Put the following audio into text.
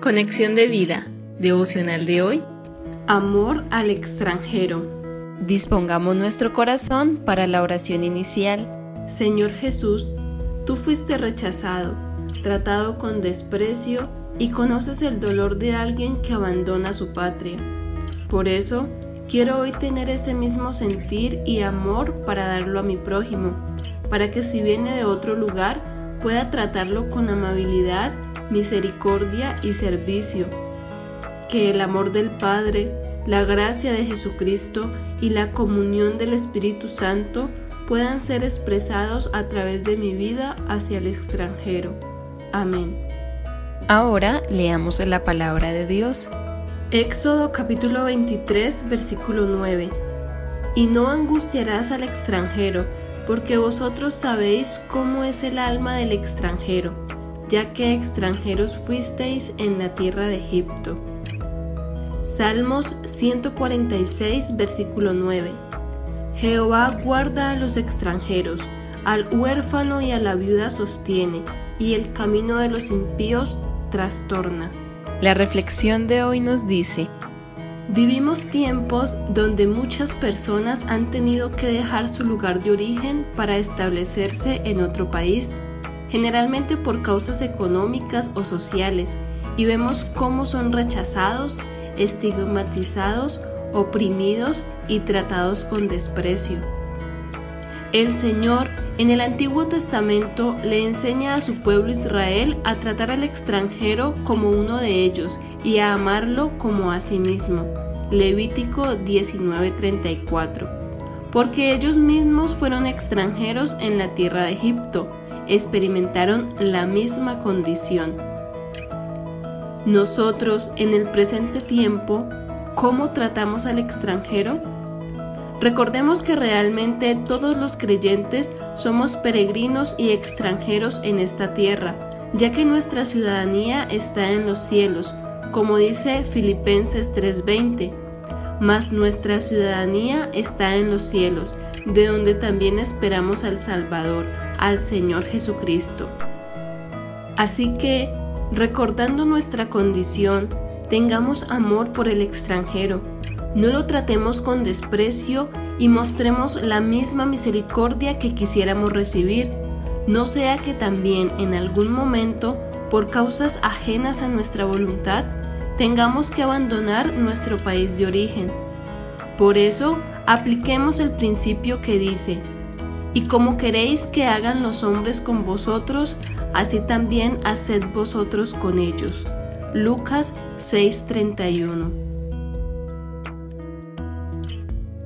Conexión de vida, devocional de hoy. Amor al extranjero. Dispongamos nuestro corazón para la oración inicial. Señor Jesús, tú fuiste rechazado, tratado con desprecio y conoces el dolor de alguien que abandona su patria. Por eso, quiero hoy tener ese mismo sentir y amor para darlo a mi prójimo, para que si viene de otro lugar pueda tratarlo con amabilidad misericordia y servicio. Que el amor del Padre, la gracia de Jesucristo y la comunión del Espíritu Santo puedan ser expresados a través de mi vida hacia el extranjero. Amén. Ahora leamos la palabra de Dios. Éxodo capítulo 23 versículo 9. Y no angustiarás al extranjero, porque vosotros sabéis cómo es el alma del extranjero ya que extranjeros fuisteis en la tierra de Egipto. Salmos 146, versículo 9. Jehová guarda a los extranjeros, al huérfano y a la viuda sostiene, y el camino de los impíos trastorna. La reflexión de hoy nos dice, Vivimos tiempos donde muchas personas han tenido que dejar su lugar de origen para establecerse en otro país generalmente por causas económicas o sociales, y vemos cómo son rechazados, estigmatizados, oprimidos y tratados con desprecio. El Señor en el Antiguo Testamento le enseña a su pueblo Israel a tratar al extranjero como uno de ellos y a amarlo como a sí mismo. Levítico 19:34. Porque ellos mismos fueron extranjeros en la tierra de Egipto experimentaron la misma condición. Nosotros, en el presente tiempo, ¿cómo tratamos al extranjero? Recordemos que realmente todos los creyentes somos peregrinos y extranjeros en esta tierra, ya que nuestra ciudadanía está en los cielos, como dice Filipenses 3:20, mas nuestra ciudadanía está en los cielos, de donde también esperamos al Salvador, al Señor Jesucristo. Así que, recordando nuestra condición, tengamos amor por el extranjero, no lo tratemos con desprecio y mostremos la misma misericordia que quisiéramos recibir, no sea que también en algún momento, por causas ajenas a nuestra voluntad, tengamos que abandonar nuestro país de origen. Por eso, apliquemos el principio que dice, y como queréis que hagan los hombres con vosotros, así también haced vosotros con ellos. Lucas 6:31